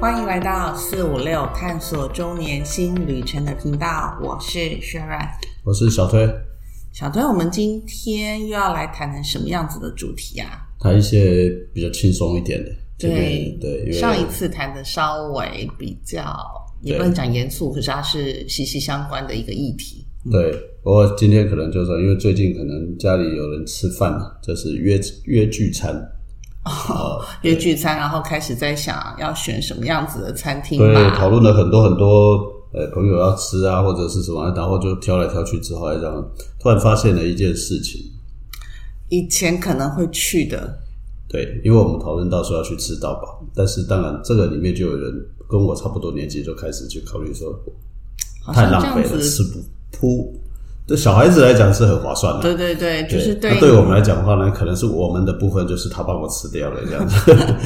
欢迎来到四五六探索中年新旅程的频道，我是轩软。我是小推，小推，我们今天又要来谈谈什么样子的主题啊？谈一些比较轻松一点的。对对，上一次谈的稍微比较，也不能讲严肃，可是它是息息相关的一个议题。对，不过今天可能就是因为最近可能家里有人吃饭嘛，这是约约聚餐，哦，约聚餐，然后开始在想要选什么样子的餐厅对，讨论了很多很多，呃，朋友要吃啊，或者是什么，然后就挑来挑去之后，这样，突然发现了一件事情，以前可能会去的，对，因为我们讨论到说要去吃到饱，但是当然这个里面就有人跟我差不多年纪就开始去考虑说，太浪费了，子吃不铺，对小孩子来讲是很划算的，对对对，就是对，对那对我们来讲的话呢，可能是我们的部分，就是他帮我吃掉了这样子。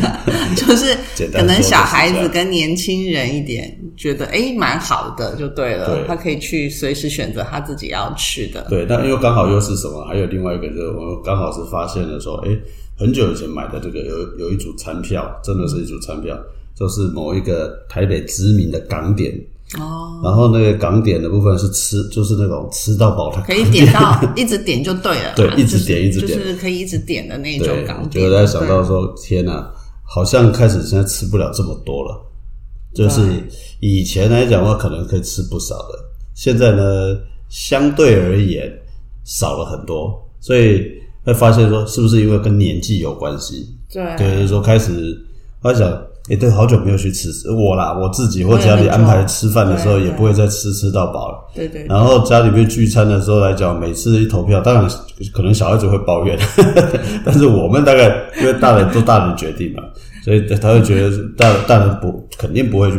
就是 可能小孩子跟年轻人一点，觉得哎蛮好的就对了，对他可以去随时选择他自己要吃的。对，但因为刚好又是什么？还有另外一个就是我们刚好是发现了说，哎，很久以前买的这个有有一组餐票，真的是一组餐票，就是某一个台北知名的港点。哦，然后那个港点的部分是吃，就是那种吃到饱的可以点。到一直点就对了，对一直就是点一直点。就是可以一直点的那种对港，点。就在想到对说，天哪，好像开始现在吃不了这么多了。就是以前来讲的话，可能可以吃不少的，现在呢，相对而言少了很多，所以会发现说，是不是因为跟年纪有关系？对。对，就是说开始，我想，诶，对，好久没有去吃我啦，我自己或家里安排吃饭的时候，也不会再吃吃到饱了。对对，然后家里面聚餐的时候来讲，每次一投票，当然可能小孩子会抱怨，但是我们大概因为大人都大人决定嘛，所以他会觉得大大人不肯定不会去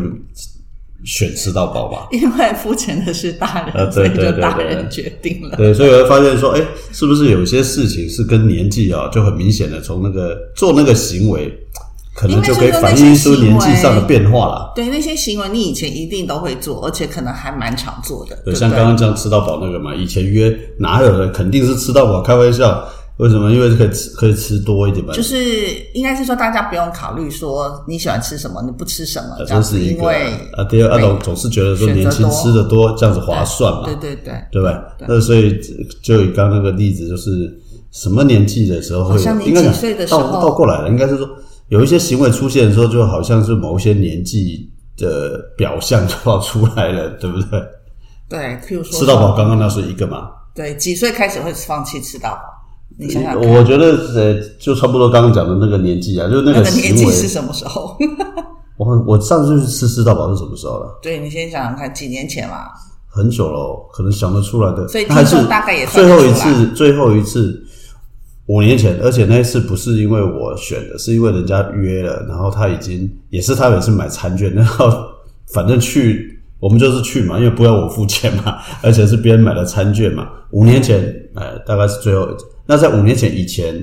选吃到饱吧。因为付钱的是大人，呃所以对对对对就大人决定了。对，所以我会发现说，哎，是不是有些事情是跟年纪啊，就很明显的从那个做那个行为，可能就可以反映出年纪上的变化了。对那些行为，你以前一定都会做，而且可能还蛮常做的。对，不像刚刚这样吃到饱那个嘛，以前约哪有人肯定是吃到饱，开玩笑。为什么？因为可以吃可以吃多一点嘛。就是应该是说，大家不用考虑说你喜欢吃什么，你不吃什么这这样子，是一个因为啊，第二阿董总是觉得说年轻吃的多，这样子划算嘛，对对对，对吧？那所以就以刚刚那个例子，就是什么年纪的时候会好像你应该讲几岁的时候过来了，应该是说有一些行为出现的时候，就好像是某一些年纪的表象就要出来了，对不对？对，譬如说吃到饱，刚刚那是一个嘛，对，几岁开始会放弃吃到饱？你想想，我觉得呃，就差不多刚刚讲的那个年纪啊，就是那那个年。纪是什么时候？我我上次去吃吃到饱是什么时候了？对你先想想看，几年前嘛，很久了哦，可能想得出来的。所以那还是听众大概也算最后一次，最后一次五年前，而且那一次不是因为我选的，是因为人家约了，然后他已经也是他也是买餐券，然后反正去我们就是去嘛，因为不要我付钱嘛，而且是别人买的餐券嘛。五年前，哎，大概是最后一次。那在五年前以前，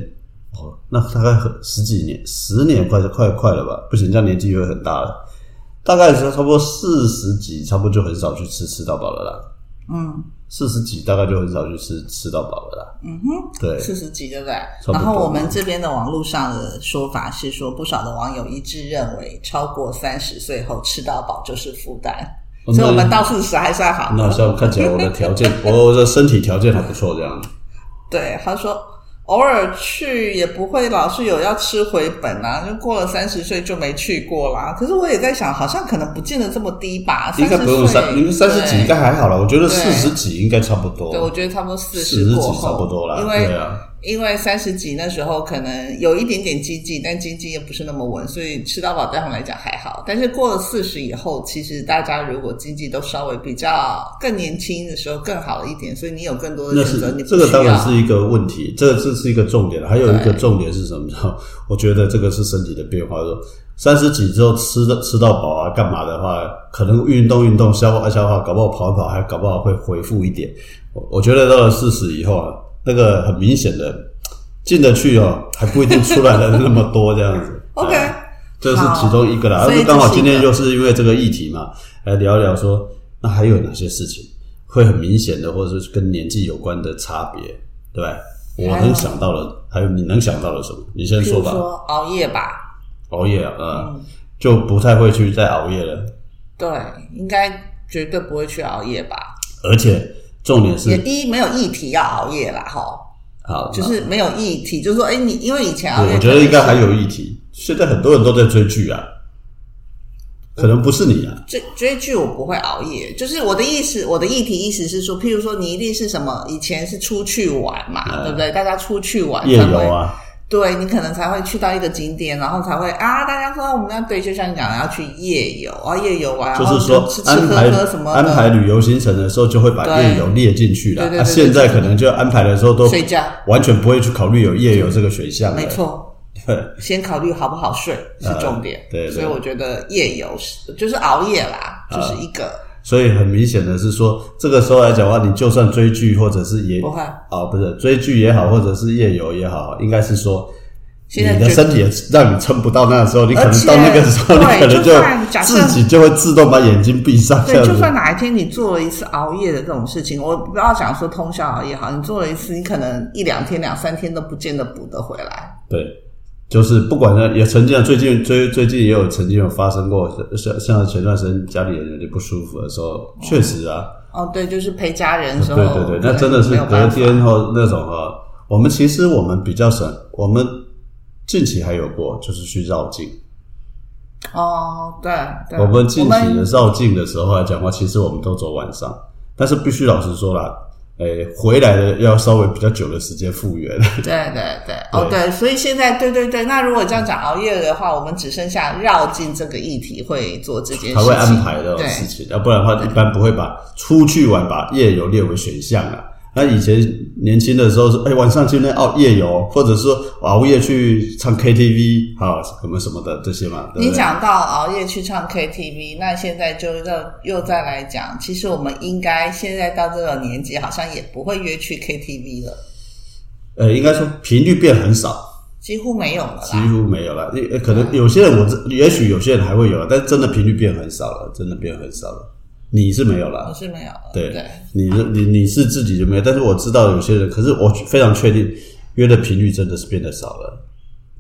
哦，那大概很十几年，十年快快快了吧？不行，这样年纪会很大了。大概是差不多四十几，差不多就很少去吃吃到饱了啦。嗯，四十几大概就很少去吃吃到饱了啦。嗯哼，对，四十几，对不对？不然后我们这边的网络上的说法是说，不少的网友一致认为，超过三十岁后吃到饱就是负担，哦所以我们到四十还算好。那像看起来我的条件，我的身体条件还不错，这样。对，他说偶尔去也不会老是有要吃回本啊，就过了三十岁就没去过啦。可是我也在想，好像可能不见得这么低吧，应该不用三，你们三十几应该还好了。我觉得四十几应该差不多。对，我觉得差不多四四十几差不多啦。因为对啊，因为三十几那时候可能有一点点经济，但经济又不是那么稳，所以吃到饱对他们来讲还好。但是过了四十以后，其实大家如果经济都稍微比较更年轻的时候更好了一点，所以你有更多的那选择，你这个当然是一个问题，这这是一个重点。还有一个重点是什么？我觉得这个是身体的变化。说三十几之后吃的吃到饱啊，干嘛的话，可能运动运动消化消化，搞不好跑一跑，还搞不好会恢复一点。我我觉得到了四十以后啊，那个很明显的进得去哦，还不一定出来的那么多这样子。OK 哎这是其中一个啦。而刚好今天又是因为这个议题嘛，来聊一聊说，那还有哪些事情会很明显的，或者是跟年纪有关的差别，对吧？我能想到了，还有你能想到了什么？你先譬说吧。说熬夜吧，熬夜啊，呃，就不太会去再熬夜了。对，应该绝对不会去熬夜吧？而且重点是也，第一没有议题要熬夜啦，哈，好，就是没有议题，就是说，哎，你因为以前熬夜，我觉得应该还有议题。现在很多人都在追剧啊，可能不是你啊，追追剧我不会熬夜，就是我的意思，我的议题意思是说，譬如说你一定是什么，以前是出去玩嘛，嗯对不对？大家出去玩夜游啊，对你可能才会去到一个景点，然后才会啊，大家说我们要对，就像你讲的要去夜游啊，夜游啊，就是说吃吃安排喝喝什么安的，排旅游行程的时候，就会把夜游列进去了。啊，对对对对现在可能就安排的时候都睡觉，完全不会去考虑有夜游这个选项了。没错，对，先考虑好不好睡是重点。呃对对所以我觉得夜游是就是熬夜啦，就是一个所以很明显的是说，这个时候来讲的话，你就算追剧或者是也不会。啊，不是追剧也好，或者是夜游也好，应该是说。你的身体也让你撑不到那个时候，你可能到那个时候，你可能就自己就会自动把眼睛闭上，对，就算哪一天你做了一次熬夜的这种事情，我不要讲说通宵熬夜好，你做了一次，你可能一两天、两三天都不见得补得回来。对，就是不管呢，也曾经最近最最近也有曾经有发生过，像像前段时间家里人有点不舒服的时候，确实啊，哦，对，就是陪家人的时候，对对对，那真的是隔天或那种哈，我们其实我们比较省，我们近期还有过，就是去绕境。哦，对对，我们近期的绕境的时候来讲话，其实我们都走晚上，但是必须老实说啦，诶，回来的要稍微比较久的时间复原。对对对，哦对，所以现在对对对，那如果这样讲熬夜的话，我们只剩下绕进这个议题会做这件事情，他会安排这种事情，要不然的话，一般不会把出去玩把夜游列为选项啊。那以前年轻的时候是，哎、晚上去那熬夜游，或者说熬夜去唱 KTV 啊，什么什么的这些嘛。对对你讲到熬夜去唱 KTV，那现在就又又再来讲，其实我们应该现在到这个年纪，好像也不会约去 KTV 了，呃，应该说频率变很少，几乎没有了几。乎没有了。呃可能有些人我知，也许有些人还会有，但真的频率变很少了，真的变很少了。你是没有我了，是没有了，对对，你你你是自己就没有，但是我知道有些人，可是我非常确定约的频率真的是变得少了，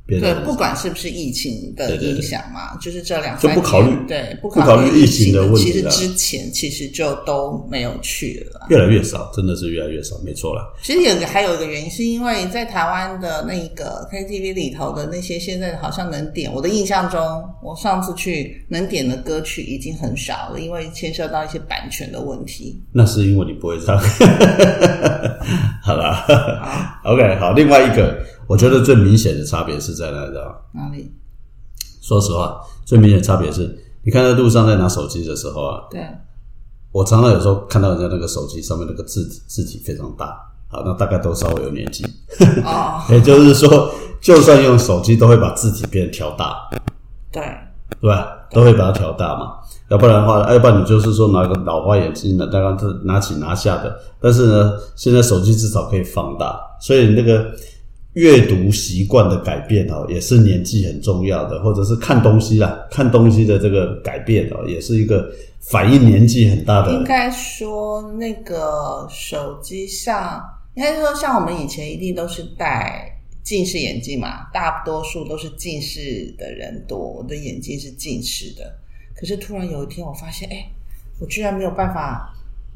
对，不管是不是疫情的对对对影响嘛，就是这两就三不考虑年对，不不考虑疫疫情的问题其实之前其实就都没有去了。越来越少，真的是越来越少，没错了。其实有还有一个原因，是因为在台湾的那个 KTV 里头的那些现在好像能点，我的印象中，我上次去能点的歌曲已经很少了，因为牵涉到一些版权的问题。那是因为你不会唱。好了，OK，好。另外一个，我觉得最明显的差别是在哪里啊？哪里？说实话，最明显的差别是，你看在路上在拿手机的时候啊，对，我常常有时候看到人家那个手机上面那个字体字体非常大，好，那大概都稍微有年纪，哦，也就是说，就算用手机都会把字体变调大，对，对吧？都会把它调大嘛，要不然的话，要不然你就是说拿个老花眼镜的，大概是拿起拿下的。但是呢，现在手机至少可以放大，所以那个阅读习惯的改变哦，也是年纪很重要的，或者是看东西啦，看东西的这个改变哦，也是一个反映年纪很大的。应该说那个手机上，应该说像我们以前一定都是戴近视眼镜嘛，大多数都是近视的人多，我的眼睛是近视的。可是突然有一天，我发现，哎，我居然没有办法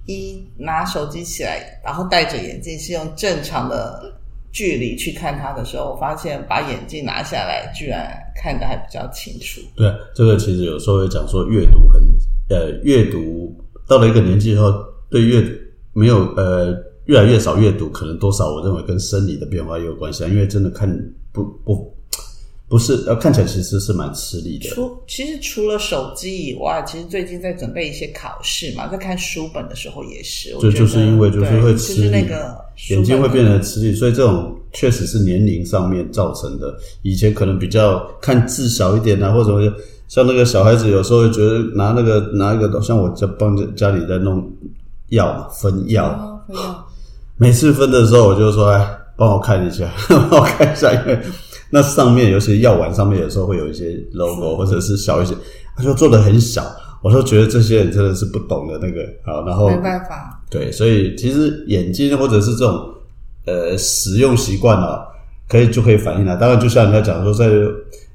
一拿手机起来，然后戴着眼镜是用正常的距离去看它的时候，我发现把眼镜拿下来，居然看得还比较清楚。对，这个其实有时候会讲说阅读很呃，阅读到了一个年纪以后，对阅没有呃越来越少阅读，可能多少我认为跟生理的变化也有关系啊，因为真的看不不不是呃看起来其实是蛮吃力的。除其实除了手机以外，其实最近在准备一些考试嘛，在看书本的时候也是，我就就是因为就是对会吃力，就是那个眼睛会变得得吃力，所以这种确实是年龄上面造成的。以前可能比较看字小一点啊，或者像那个小孩子有时候会觉得拿那个拿一个，像我在帮家里在弄药嘛，分药，每次分的时候我就说，哎，帮我看一下，帮我看一下，因为那上面尤其药丸上面有时候会有一些 logo 或者是小一些，他说做的很小，我都觉得这些人真的是不懂的那个好，然后没办法，对，所以其实眼睛或者是这种呃使用习惯啊，可以就可以反映了。当然，就像人家讲说，在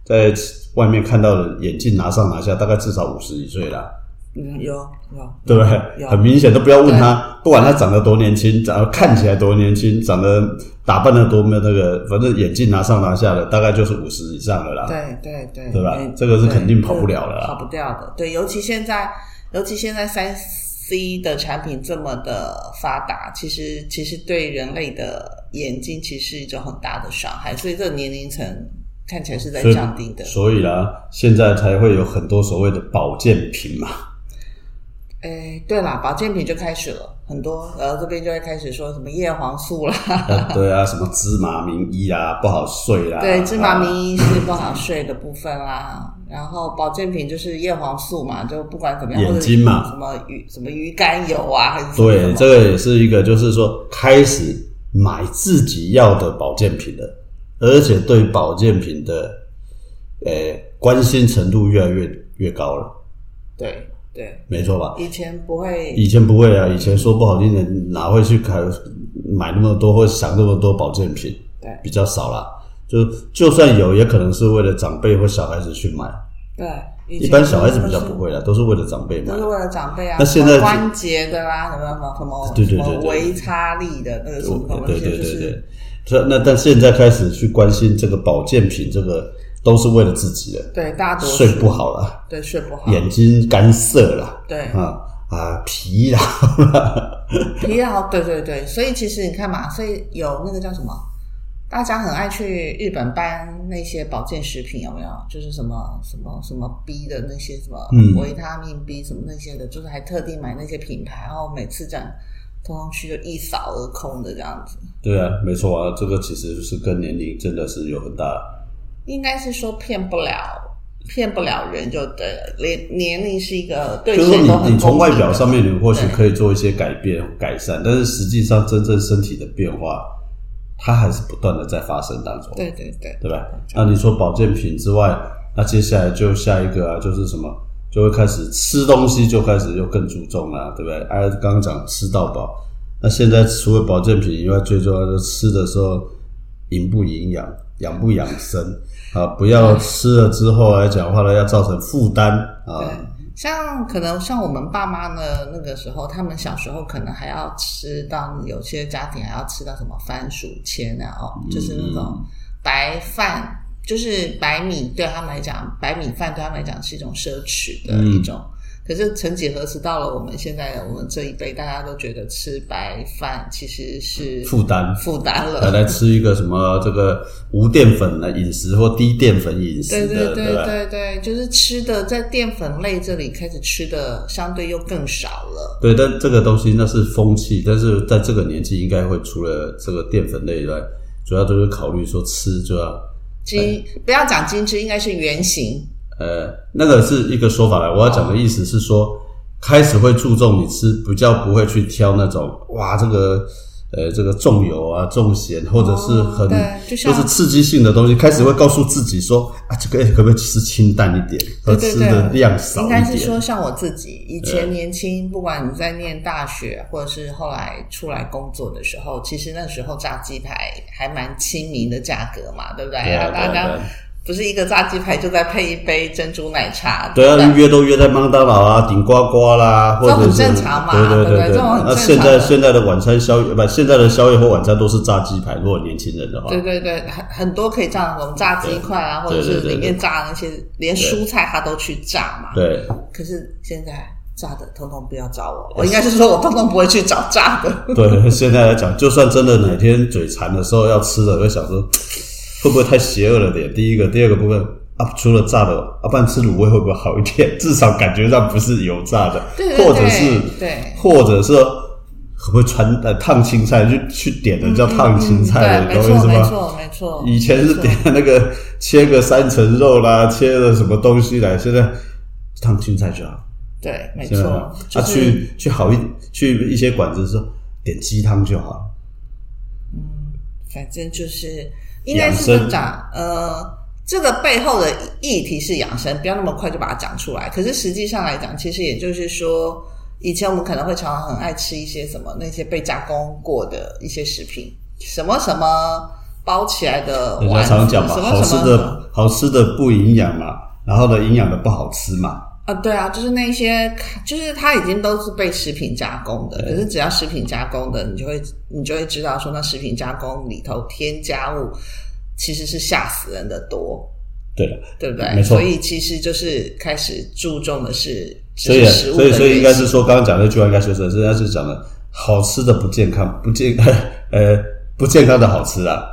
在外面看到的眼镜拿上拿下，大概至少五十几岁了。嗯，有有，对不对？有很明显，都不要问他，不管他长得多年轻，长得看起来多年轻，长得打扮的多么那个，反正眼镜拿上拿下的，大概就是五十以上的啦。对对对，对吧嗯这个是肯定跑不了了跑不掉的。对，尤其现在，尤其现在三 C 的产品这么的发达，其实其实对人类的眼睛其实是一种很大的伤害，所以这个年龄层看起来是在降低的。所以啦，现在才会有很多所谓的保健品嘛。哎，对啦，保健品就开始了，很多然后这边就会开始说什么叶黄素啦，呃对啊，什么芝麻名医啊，不好睡啦。对，芝麻啊名医是不好睡的部分啦。然后保健品就是叶黄素嘛，就不管怎么样，眼睛嘛什么鱼什么鱼肝油啊，还是对，这个也是一个，就是说开始买自己要的保健品了，而且对保健品的呃关心程度越来越越高了，对对，没错吧？以前不会，以前不会啊，以前说不好听的，哪会去开买那么多或想那么多保健品？对比较少啦。就就算有，也可能是为了长辈或小孩子去买。对，一般小孩子比较不会啦，都是为了长辈买都。是为了长辈啊，那现在关节的啦，什么什么什么对对对什么对维他力的那个什么什么对对对对，这那但现在开始去关心这个保健品，这个都是为了自己的，对大家都睡不好了，对睡不好，眼睛干涩了，对。啊啊疲劳了，疲劳，对对对，所以其实你看嘛，所以有那个叫什么，大家很爱去日本搬那些保健食品，有没有？就是什么什么什么 B 的那些什么嗯。维他命 B 什么那些的，就是还特地买那些品牌，然后每次这样通通去就一扫而空的这样子。对啊，没错啊，这个其实是跟年龄真的是有很大。应该是说骗不了，骗不了人就对了。年年龄是一个对就是说谁都很你你从外表上面，你或许可以做一些改变改善，但是实际上真正身体的变化，它还是不断的在发生当中。对对对对吧？那你说保健品之外，那接下来就下一个啊，就是什么，就会开始吃东西，就开始又更注重了，对不对？哎、刚刚讲吃到饱，那现在除了保健品以外，最重要就是吃的时候营不营养，养不养生啊，不要吃了之后来讲话呢，要造成负担啊。对，像可能像我们爸妈呢，那个时候他们小时候可能还要吃到，有些家庭还要吃到什么番薯签啊，哦，就是那种白饭，就是白米，对他们来讲，白米饭对他们来讲是一种奢侈的一种。可是曾几何时，到了我们现在我们这一辈，大家都觉得吃白饭其实是负担负担来了。来吃一个什么这个无淀粉的饮食或低淀粉饮食的，对对对吧？对对，就是吃的在淀粉类这里开始吃的相对又更少了。对，但这个东西那是风气，但是在这个年纪应该会除了这个淀粉类以外，主要都是考虑说吃就要精不要讲精致，应该是圆形。呃，那个是一个说法来。我要讲的意思是说，开始会注重你吃，比较不会去挑那种哇这个。呃，这个重油啊、重咸，或者是很、就是刺激性的东西，开始会告诉自己说啊，这个可不可以吃清淡一点，和吃的量少一应该是点。说像我自己以前年轻，不管你在念大学，或者是后来出来工作的时候，其实那时候炸鸡排还蛮亲民的价格嘛，对不对？对啊大家不是一个炸鸡排就再配一杯珍珠奶茶，对啊，不约都约在麦当劳啊、顶呱呱啦，或很正常嘛对对对不对那现在现在的晚餐宵夜不，现在的宵夜或晚餐都是炸鸡排。如果年轻人的话，对对对，很很多可以这样，什么炸鸡块啊，或者是里面炸那些，连蔬菜他都去炸嘛。对可是现在炸的通通不要找我，我应该是说我通通不会去找炸的。对，现在来讲，就算真的哪天嘴馋的时候要吃的，会想说会不会太邪恶了点？第一个，第二个部分啊，除了炸的，啊，不然吃卤味会不会好一点？至少感觉上不是油炸的，对对或者是对或者是会不会传呃烫青菜，就去点的叫烫青菜的，嗯对，没错，懂我意思吗？没错，没错。以前是点那个切个三层肉啦，切了什么东西来，现在烫青菜就好。对，没错，啊，就是去去好一去一些馆子说点鸡汤就好。嗯反正就是应该是这么讲，呃，这个背后的议题是养生，不要那么快就把它讲出来。可是实际上来讲，其实也就是说，以前我们可能会常常很爱吃一些什么那些被加工过的一些食品，什么什么包起来的人家丸子，常讲嘛，什么好吃的好吃的不营养嘛，然后呢，营养的不好吃嘛。啊，对啊，就是那些，就是它已经都是被食品加工的，可是只要食品加工的，你就会你就会知道说，那食品加工里头添加物其实是吓死人的多，对了，对不对？没错所以其实就是开始注重的是，所以食物所以所以应该是说，刚刚讲那句话应该说是，人家是讲的好吃的不健康，不健 呃不健康的好吃啊。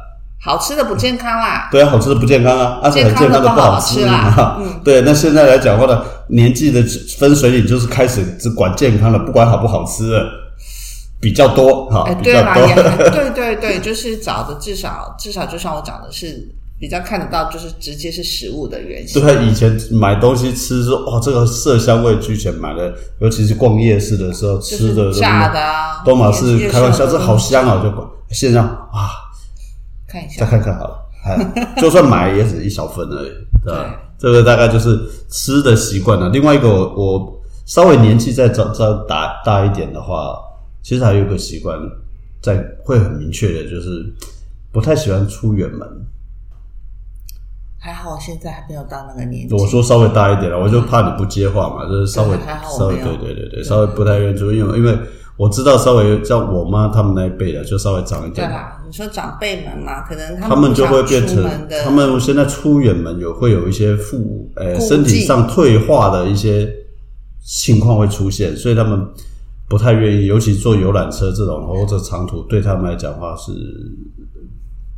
好吃的不健康啦。对啊，好吃的不健康啊，而且很健康的不好吃啦 嗯，对。那现在来讲话呢，年纪的分水岭就是开始只管健康了，不管好不好吃了，比较多哈哎，，对啦，也 对对对，就是找的至少至少，就像我讲的是比较看得到，就是直接是食物的原型。对啊，以前买东西吃说哇，这个色香味俱全，买了，尤其是逛夜市的时候吃的是炸的啊，都嘛也也是开玩笑，有这好香啊！就现在啊，看一下再，看看好了，哎，就算买也只一小份而已，对这个大概就是吃的习惯了。另外一个我，我稍微年纪再长再大大一点的话，其实还有一个习惯，在会很明确的，就是不太喜欢出远门。还好我现在还没有到那个年纪。我说稍微大一点了，我就怕你不接话嘛，就是稍微稍微对对对对，稍微不太愿意出，因为因为我知道稍微像我妈他们那一辈的，就稍微长一点，对啦，你说长辈们嘛，可能他们就会变成他们现在出远门有会有一些负呃顾忌。身体上退化的一些情况会出现，所以他们不太愿意，尤其坐游览车这种或者长途，对他们来讲的话是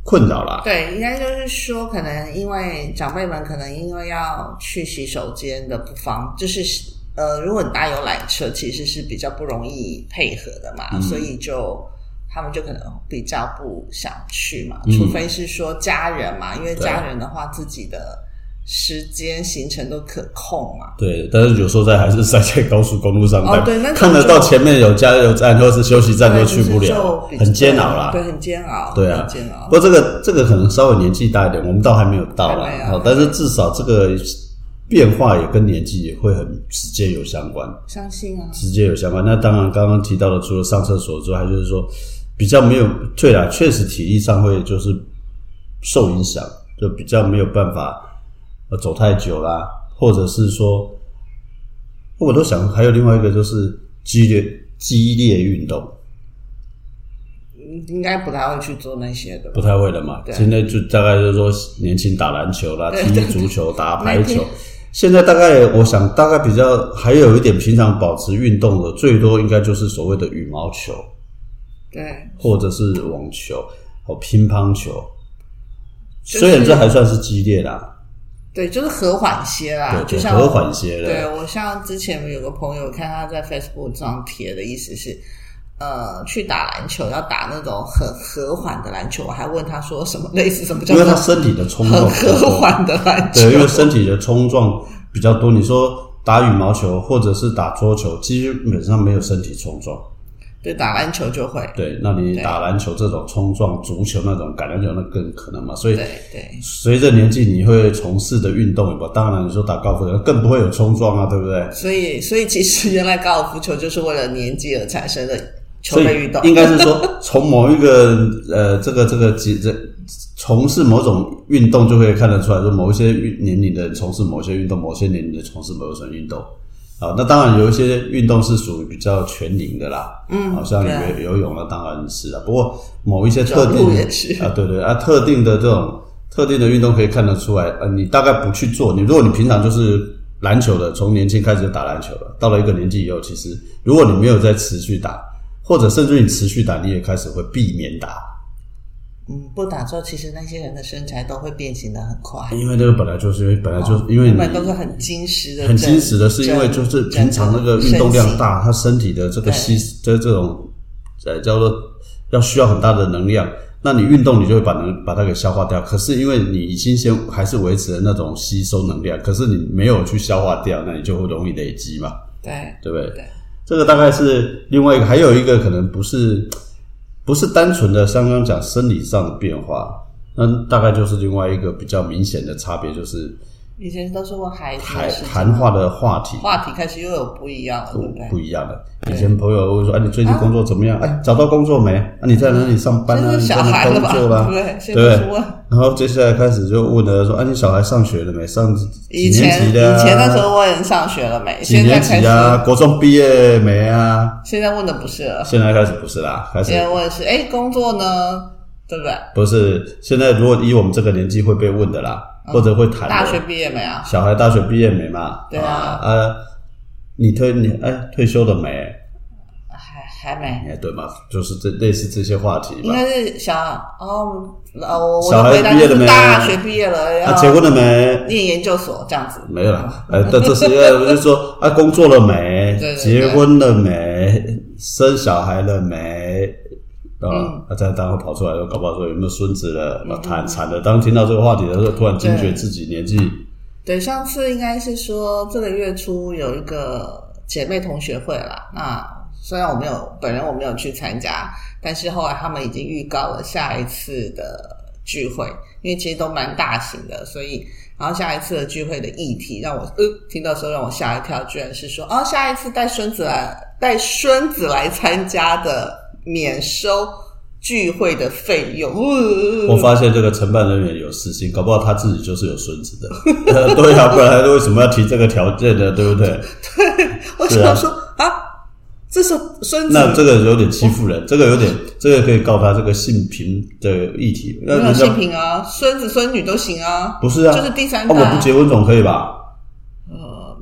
困扰啦。对，应该就是说，可能因为长辈们可能因为要去洗手间的不方，就是呃，如果你搭游览车，其实是比较不容易配合的嘛，嗯所以就他们就可能比较不想去嘛，嗯除非是说家人嘛，因为家人的话自己的时间行程都可控嘛。对，但是有时候在还是塞在高速公路上，哦对那看得到前面有加油站或是休息站都去不就是就了，很煎熬啦。对，很煎熬，对啊很煎熬不。过这个这个可能稍微年纪大一点，我们倒还没有到啦好但是至少这个变化也跟年纪也会很直接有相关，相信啊，直接有相关。那当然，刚刚提到的，除了上厕所之外，还就是说比较没有对啦，确实体力上会就是受影响，就比较没有办法呃走太久啦，或者是说，我都想还有另外一个就是激烈激烈运动。应该不太会去做那些的不。太会的嘛。对现在就大概就是说，年轻打篮球啦，踢足球、打排球。现在大概我想，大概比较还有一点平常保持运动的，最多应该就是所谓的羽毛球，对，或者是网球或乒乓球。就是虽然这还算是激烈啦，对，就是和缓些啦，对对就像和缓些了对我像之前有个朋友看他在 Facebook 上贴的意思是，呃，去打篮球要打那种很和缓的篮球，我还问他说什么类似什么叫因为他身体的冲很。和缓的篮球？对，因为身体的冲撞比较多。你说打羽毛球或者是打桌球，基本上没有身体冲撞。对打篮球就会，对，那你打篮球这种冲撞，足球那种橄榄球那更可能嘛。所以对对随着年纪，你会从事的运动有不？当然，你说打高尔夫球更不会有冲撞啊，对不对？所以所以其实原来高尔夫球就是为了年纪而产生的球所以类运动，应该是说，从某一个呃，这个这个几这从事某种运动，就可以看得出来说，某一些年龄的人从事某些运动，某些年龄的从事某种运动。啊，那当然有一些运动是属于比较全龄的啦，嗯，好像游游泳那当然是啊。不过某一些特定啊，对对啊，特定的这种特定的运动可以看得出来，呃，你大概不去做，你如果你平常就是篮球的，从年轻开始就打篮球了，到了一个年纪以后，其实如果你没有再持续打，或者甚至你持续打，你也开始会避免打，嗯，不打之后，其实那些人的身材都会变形的很快，因为这个本来就是因为本来就是因为你都是很精实的，很精实的，是因为就是平常那个运动量大，他身体的这个吸这这种呃叫做要需要很大的能量，那你运动你就会把能把它给消化掉。可是因为你已经先还是维持了那种吸收能量，可是你没有去消化掉，那你就会容易累积嘛，对对不对？对这个大概是另外一个，还有一个可能不是不是单纯的刚刚讲生理上的变化，那大概就是另外一个比较明显的差别，就是以前都是问孩子谈谈话的话题话题开始又有不一样了，对不对？不一样的。以前朋友会说：“哎，你最近工作怎么样？哎，找到工作没？啊，你在哪里上班啊？这是小你在哪孩了吧？工作啦？对，现对。然后接下来开始就问了，说：“啊，你小孩上学了没？上几以年前级的、啊？以前那时候问上学了没？几年现在开级啊？国中毕业没啊？现在问的不是了，现在开始不是啦，开始现在问的是哎，工作呢？对不对？不是现在。如果以我们这个年纪会被问的啦，或者会谈的大学毕业没啊？小孩大学毕业没嘛？对啊啊，你退你哎退休了没？还还没，哎，对嘛，就是这类似这些话题嘛。应该是小哦，呃，我我小孩毕业了没大学毕业了，啊，结婚了没？念研究所这样子。没有啦，呃，但这是因为就是说啊，工作了没？对对对结婚了没？生小孩了没？啊，嗯那在当会跑出来，搞不好说有没有孙子了？那惨惨的。当听到这个话题的时候，突然惊觉自己年纪对，上次应该是说这个月初有一个姐妹同学会啦。那虽然我没有本人我没有去参加，但是后来他们已经预告了下一次的聚会，因为其实都蛮大型的，所以然后下一次的聚会的议题让我呃听到时候让我吓一跳，居然是说哦下一次带孙子来带孙子来参加的免收聚会的费用。呃我发现这个承办人员有私心，搞不好他自己就是有孙子的。呃 对啊，不然他为什么要提这个条件呢？对不对？对我是啊想说啊，这是孙子那这个有点欺负人，这个有点，这个可以告他这个性平的议题。那性平啊，孙子孙女都行啊，不是啊，就是第三哦，代啊我不结婚总可以吧？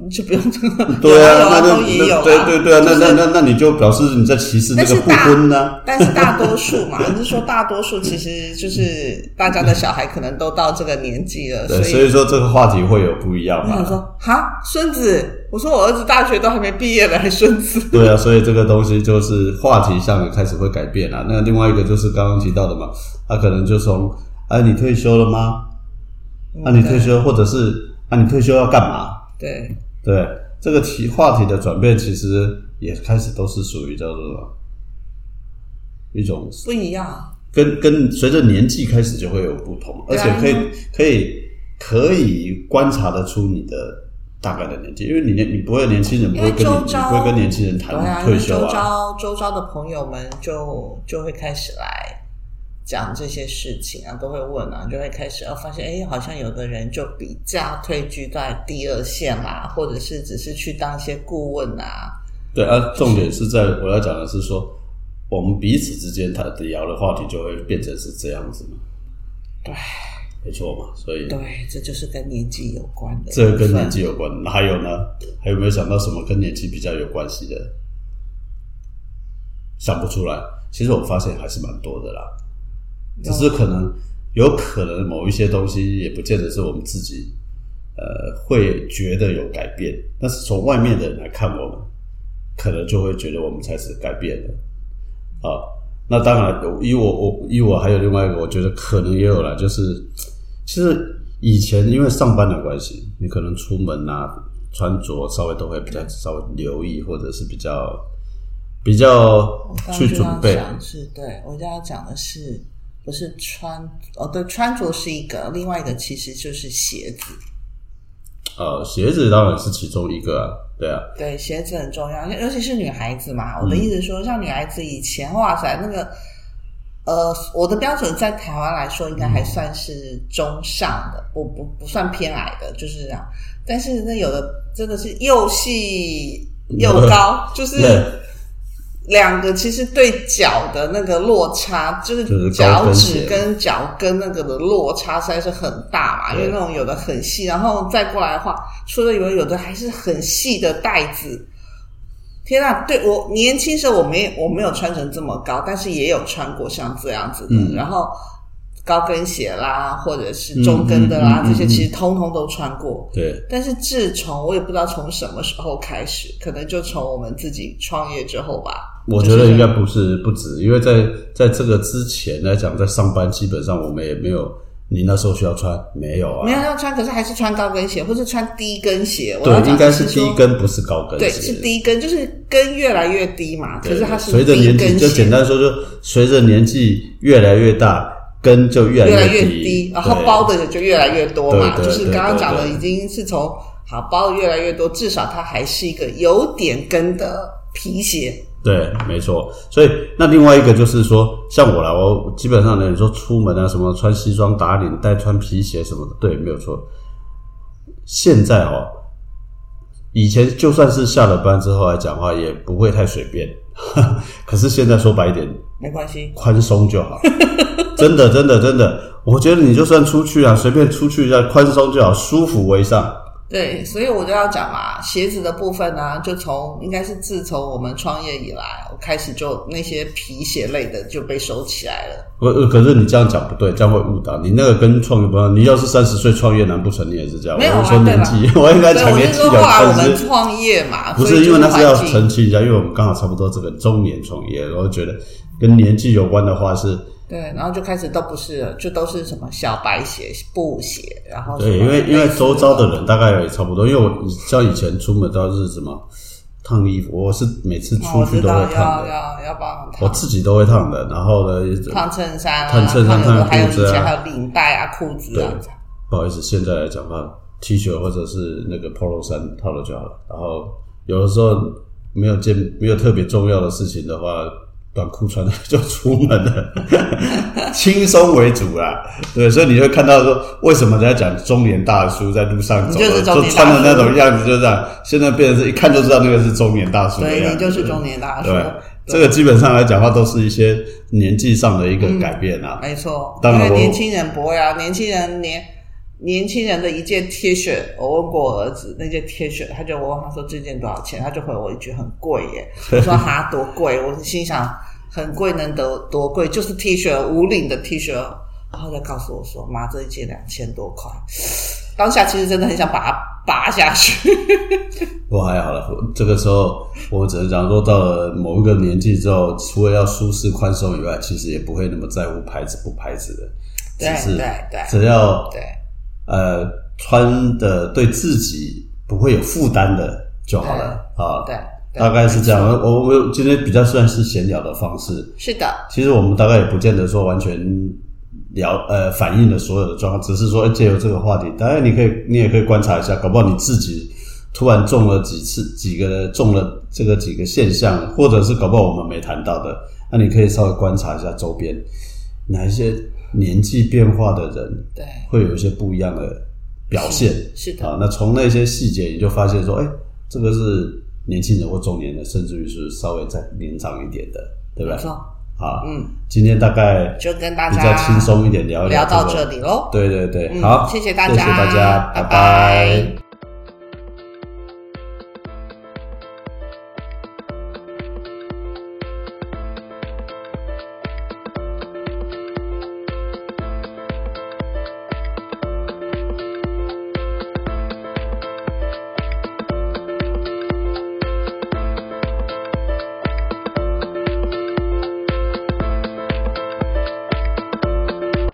就不用这个，对啊，那就也有啊，对对对啊，那那那那你就表示你在歧视那个不婚呢？但是大多数嘛，你是说大多数其实就是大家的小孩可能都到这个年纪了，对，所所以说这个话题会有不一样我想嘛。说哈，孙子，我说我儿子大学都还没毕业呢，还孙子，对啊，所以这个东西就是话题上也开始会改变了。那另外一个就是刚刚提到的嘛，他可能就从啊你退休了吗？啊你退休，或者是啊你退休要干嘛？对，对，这个题话题的转变，其实也开始都是属于叫做一种不一样，跟跟随着年纪开始就会有不同，而且可以可以可以观察得出你的大概的年纪，因为你年你不会年轻人不会跟你你不会跟年轻人谈退休啊，遭周遭的朋友们就就会开始来讲这些事情啊，都会问啊，就会开始哦，发现哎，好像有的人就比较退居在第二线啦，或者是只是去当一些顾问啊，对啊，重点是在我要讲的是说，我们彼此之间谈聊的话题就会变成是这样子嘛，对没错嘛，所以对，这就是跟年纪有关的，这个跟年纪有关。那还有呢？还有没有想到什么跟年纪比较有关系的？想不出来。其实我发现还是蛮多的啦，只是可能有可能某一些东西也不见得是我们自己呃会觉得有改变，但是从外面的人来看我们，可能就会觉得我们才是改变的啊。那当然，以我我以我还有另外一个，我觉得可能也有了，就是其实以前因为上班的关系，你可能出门啊穿着稍微都会比较稍微留意，或者是比较比较去准备。是对我就要讲的是不是穿哦，对，穿着是一个，另外一个其实就是鞋子。呃，鞋子当然是其中一个啊，对啊，对，鞋子很重要，尤其是女孩子嘛。我的意思是说，像女孩子以前，哇塞，那个，呃，我的标准在台湾来说，应该还算是中上的，不不不算偏矮的，就是这样。但是那有的真的是又细又高，就是对两个其实对脚的那个落差，就就是是脚趾跟脚跟那个的落差实在是很大嘛，因为那种有的很细，然后再过来的话，除了以为有的还是很细的带子。天啊！对我年轻时候我没我没有穿成这么高，但是也有穿过像这样子的，嗯然后高跟鞋啦，或者是中跟的啦，嗯嗯嗯嗯这些其实通通都穿过。对，但是自从我也不知道从什么时候开始，可能就从我们自己创业之后吧。我觉得应该不是不止，因为在在这个之前来讲，在上班基本上我们也没有，你那时候需要穿没有啊？没有要穿，可是还是穿高跟鞋，或是穿低跟鞋。对，讲应该是低，跟，不是高跟对，是低跟，就是跟越来越低嘛。可是它是随着年纪，就简单说，就随着年纪越来越大，跟就越来越来越低，低，然后包的人就越来越多嘛。就是刚刚讲的，已经是从好包的越来越多，至少它还是一个有点跟的皮鞋。对，没错。所以那另外一个就是说，像我啦，我基本上呢，你说出门啊，什么穿西装打领带、穿皮鞋什么的，对，没有错。现在哦，以前就算是下了班之后来讲话，也不会太随便。可是现在说白一点，没关系，宽松就好。真的，真的，真的，我觉得你就算出去啊，随便出去一下，宽松就好，舒服为上。对，所以我就要讲嘛，鞋子的部分呢，就从应该是自从我们创业以来，我开始就那些皮鞋类的就被收起来了。呃呃，可是你这样讲不对，这样会误导你。那个跟创业不一样，你要是三十岁创业，难不成你也是这样？没有啊我说年纪，我应该对，讲年纪有我就说后来我们创业嘛，不是因为那是要澄清一下，因为我们刚好差不多这个中年创业，然后觉得跟年纪有关的话是，对，然后就开始都不是了，就都是什么小白鞋、布鞋，然后对，因为因为周遭的人大概也差不多，因为我像以前出门都是什么烫衣服，我是每次哦出去都会烫的，要要要帮我自己都会烫的，然后呢，烫衬衫啊，烫衬衫还有烫裤子啊。以前还有领带啊、裤子啊，不好意思，现在来讲话，T 恤或者是那个 polo 衫套了就好了。然后有的时候没有见没有特别重要的事情的话，短裤穿了就出门了，轻松为主啦。对，所以你会看到说，为什么人家讲中年大叔在路上走就穿的那种样子，就这样。现在变成是一看就知道那个是中年大叔的所以样子。你就是中年大叔。对，这个基本上来讲话都是一些年纪上的一个改变啊。没错，当然年轻人不会啊，年轻人年年轻人的一件 T 恤，我问过我儿子那件 T 恤，他就我问他说这件多少钱，他就回我一句很贵耶。我说哈多贵，我心想很贵能得多贵，就是 T 恤无领的 T 恤，然后再告诉我说妈这一件两千多块，当下其实真的很想把它拔下去。我还好了，这个时候我只能讲说，到了某一个年纪之后，除了要舒适宽松以外，其实也不会那么在乎牌子不牌子的，对对对。只要对。呃穿的对自己不会有负担的就好了。啊。对大概是这样。我我今天比较算是闲聊的方式，是的，其实我们大概也不见得说完全聊呃反映了所有的状况，只是说哎借由这个话题，当然你可以你也可以观察一下，搞不好你自己突然中了几次几个中了这个几个现象，或者是搞不好我们没谈到的，那你可以稍微观察一下周边哪一些年纪变化的人对会有一些不一样的表现。是的，啊，那从那些细节你就发现说，哎，这个是年轻人或中年人，甚至于是稍微再年长一点的，对不对？没错，啊，嗯，今天大概就跟大比家较轻松一点聊一聊到这里喽。对对对，嗯好，谢谢大家谢谢大家，拜。拜拜